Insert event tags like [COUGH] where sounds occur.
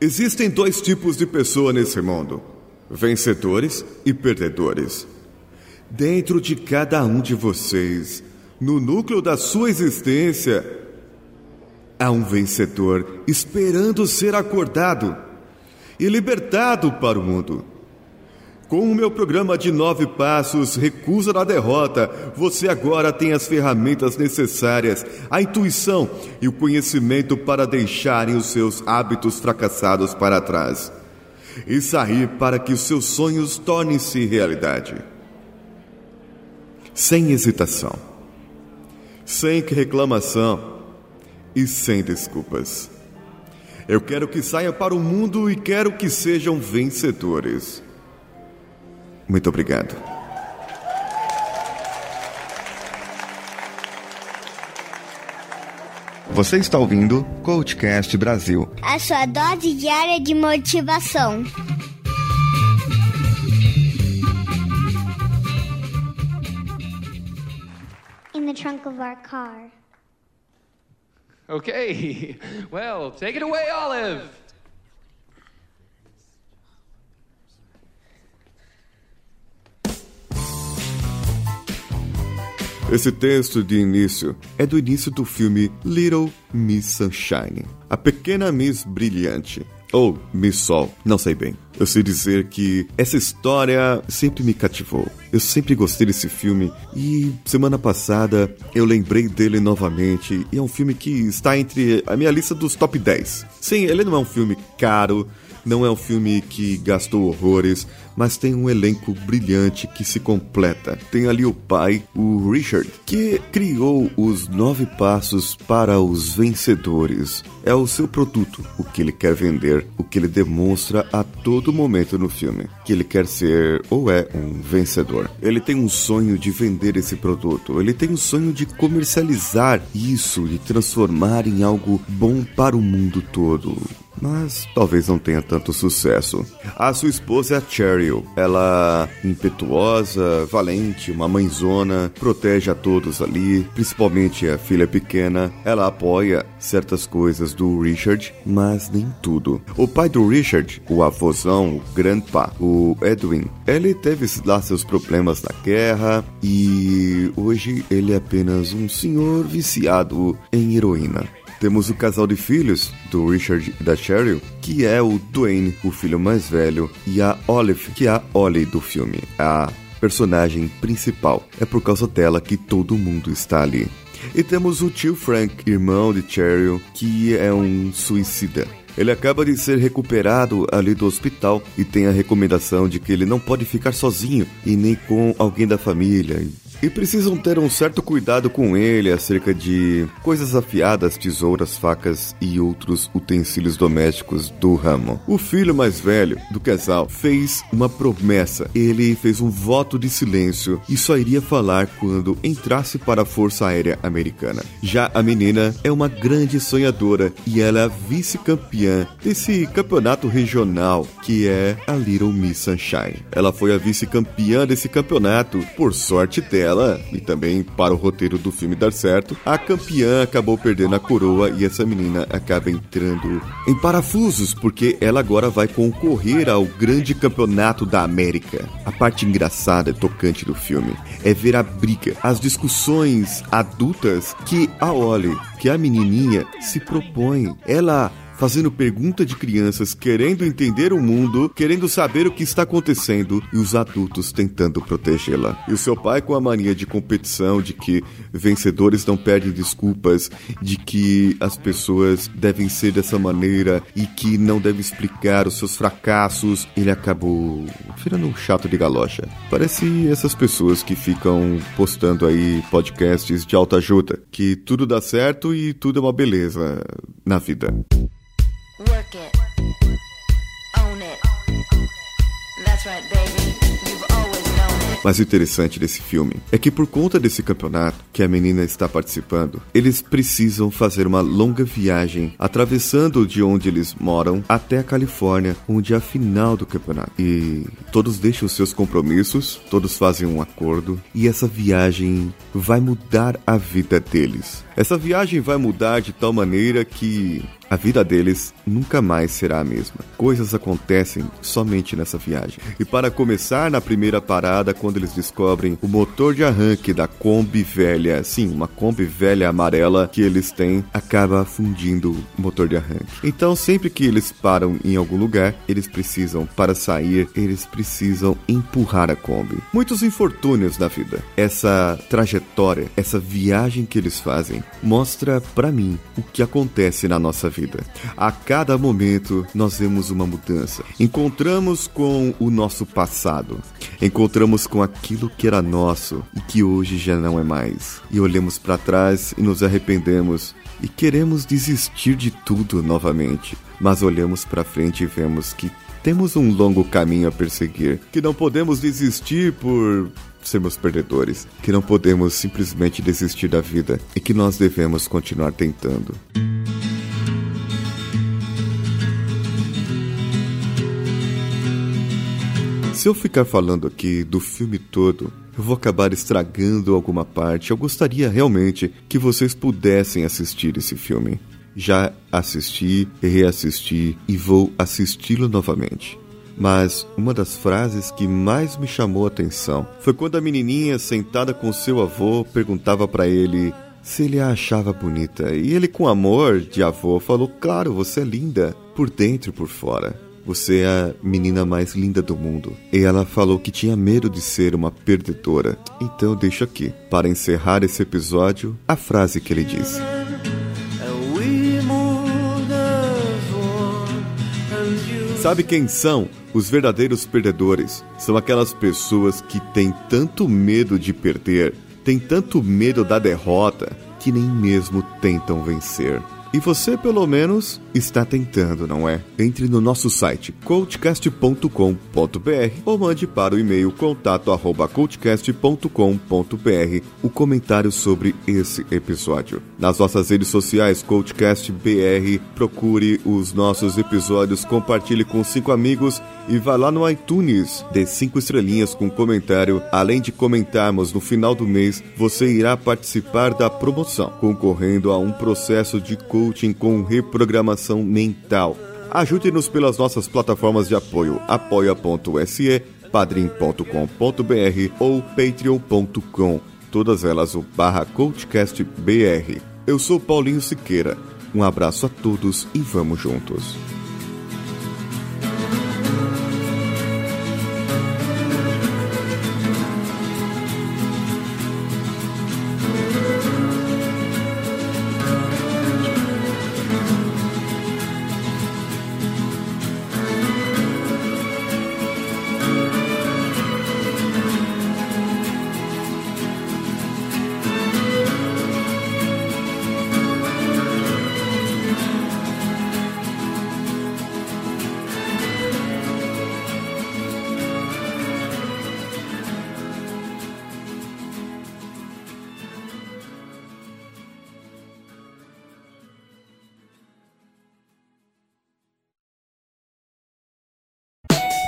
Existem dois tipos de pessoa nesse mundo: vencedores e perdedores. Dentro de cada um de vocês, no núcleo da sua existência, há um vencedor esperando ser acordado e libertado para o mundo. Com o meu programa de nove passos, Recusa da Derrota, você agora tem as ferramentas necessárias, a intuição e o conhecimento para deixarem os seus hábitos fracassados para trás e sair para que os seus sonhos tornem-se realidade. Sem hesitação, sem reclamação e sem desculpas. Eu quero que saiam para o mundo e quero que sejam vencedores. Muito obrigado. Você está ouvindo Coachcast Brasil a sua dose diária de motivação. In the trunk of our car. Okay, [LAUGHS] well, take it away, Olive. Esse texto de início é do início do filme Little Miss Sunshine, a pequena Miss Brilhante, ou Miss Sol, não sei bem. Eu sei dizer que essa história sempre me cativou. Eu sempre gostei desse filme e semana passada eu lembrei dele novamente e é um filme que está entre a minha lista dos top 10. Sim, ele não é um filme caro, não é um filme que gastou horrores, mas tem um elenco brilhante que se completa. Tem ali o pai, o Richard, que criou os nove passos para os vencedores. É o seu produto, o que ele quer vender, o que ele demonstra a todo momento no filme. Que ele quer ser ou é um vencedor. Ele tem um sonho de vender esse produto, ele tem um sonho de comercializar isso, de transformar em algo bom para o mundo todo mas talvez não tenha tanto sucesso. A sua esposa é a Cheryl. Ela impetuosa, valente, uma mãezona, protege a todos ali, principalmente a filha pequena. Ela apoia certas coisas do Richard, mas nem tudo. O pai do Richard, o avôzão, o grandpa, o Edwin, ele teve lá seus problemas na guerra e hoje ele é apenas um senhor viciado em heroína. Temos o casal de filhos do Richard e da Cheryl, que é o Dwayne, o filho mais velho, e a Olive, que é a Ollie do filme, a personagem principal. É por causa dela que todo mundo está ali. E temos o tio Frank, irmão de Cheryl, que é um suicida. Ele acaba de ser recuperado ali do hospital e tem a recomendação de que ele não pode ficar sozinho e nem com alguém da família e precisam ter um certo cuidado com ele acerca de coisas afiadas, tesouras, facas e outros utensílios domésticos do ramo. O filho mais velho do casal fez uma promessa. Ele fez um voto de silêncio e só iria falar quando entrasse para a Força Aérea Americana. Já a menina é uma grande sonhadora e ela é vice-campeã desse campeonato regional que é a Little Miss Sunshine. Ela foi a vice-campeã desse campeonato por sorte dela e também para o roteiro do filme dar certo, a campeã acabou perdendo a coroa e essa menina acaba entrando em parafusos porque ela agora vai concorrer ao grande campeonato da América. A parte engraçada e tocante do filme é ver a briga, as discussões adultas que a Ollie, que a menininha se propõe. Ela fazendo pergunta de crianças querendo entender o mundo, querendo saber o que está acontecendo e os adultos tentando protegê-la. E o seu pai com a mania de competição, de que vencedores não perdem desculpas, de que as pessoas devem ser dessa maneira e que não deve explicar os seus fracassos, ele acabou virando um chato de galocha. Parece essas pessoas que ficam postando aí podcasts de alta ajuda, que tudo dá certo e tudo é uma beleza na vida. Mas o interessante desse filme é que por conta desse campeonato que a menina está participando, eles precisam fazer uma longa viagem atravessando de onde eles moram até a Califórnia, onde é a final do campeonato. E todos deixam seus compromissos, todos fazem um acordo e essa viagem vai mudar a vida deles. Essa viagem vai mudar de tal maneira que a vida deles nunca mais será a mesma. Coisas acontecem somente nessa viagem. E para começar, na primeira parada, quando eles descobrem o motor de arranque da Kombi velha, sim, uma Kombi velha amarela que eles têm, acaba fundindo o motor de arranque. Então, sempre que eles param em algum lugar, eles precisam, para sair, eles precisam empurrar a Kombi. Muitos infortúnios na vida. Essa trajetória, essa viagem que eles fazem, mostra para mim o que acontece na nossa vida vida. A cada momento nós vemos uma mudança. Encontramos com o nosso passado. Encontramos com aquilo que era nosso e que hoje já não é mais. E olhamos para trás e nos arrependemos e queremos desistir de tudo novamente. Mas olhamos para frente e vemos que temos um longo caminho a perseguir, que não podemos desistir por sermos perdedores, que não podemos simplesmente desistir da vida e que nós devemos continuar tentando. Se eu ficar falando aqui do filme todo, eu vou acabar estragando alguma parte. Eu gostaria realmente que vocês pudessem assistir esse filme. Já assisti, reassisti e vou assisti-lo novamente. Mas uma das frases que mais me chamou a atenção foi quando a menininha sentada com seu avô perguntava para ele se ele a achava bonita. E ele, com amor de avô, falou: Claro, você é linda, por dentro e por fora. Você é a menina mais linda do mundo. E ela falou que tinha medo de ser uma perdedora. Então eu deixo aqui, para encerrar esse episódio, a frase que ele disse. Sabe quem são os verdadeiros perdedores? São aquelas pessoas que têm tanto medo de perder, têm tanto medo da derrota, que nem mesmo tentam vencer. E você, pelo menos, está tentando, não é? Entre no nosso site coachcast.com.br ou mande para o e-mail contato@coachcast.com.br o comentário sobre esse episódio. Nas nossas redes sociais CoachCastBR, procure os nossos episódios, compartilhe com cinco amigos e vá lá no iTunes, dê cinco estrelinhas com comentário. Além de comentarmos no final do mês, você irá participar da promoção, concorrendo a um processo de coaching coaching com reprogramação mental. Ajude-nos pelas nossas plataformas de apoio apoia.se, padrim.com.br ou patreon.com, todas elas o barra coachcastbr. Eu sou Paulinho Siqueira. Um abraço a todos e vamos juntos.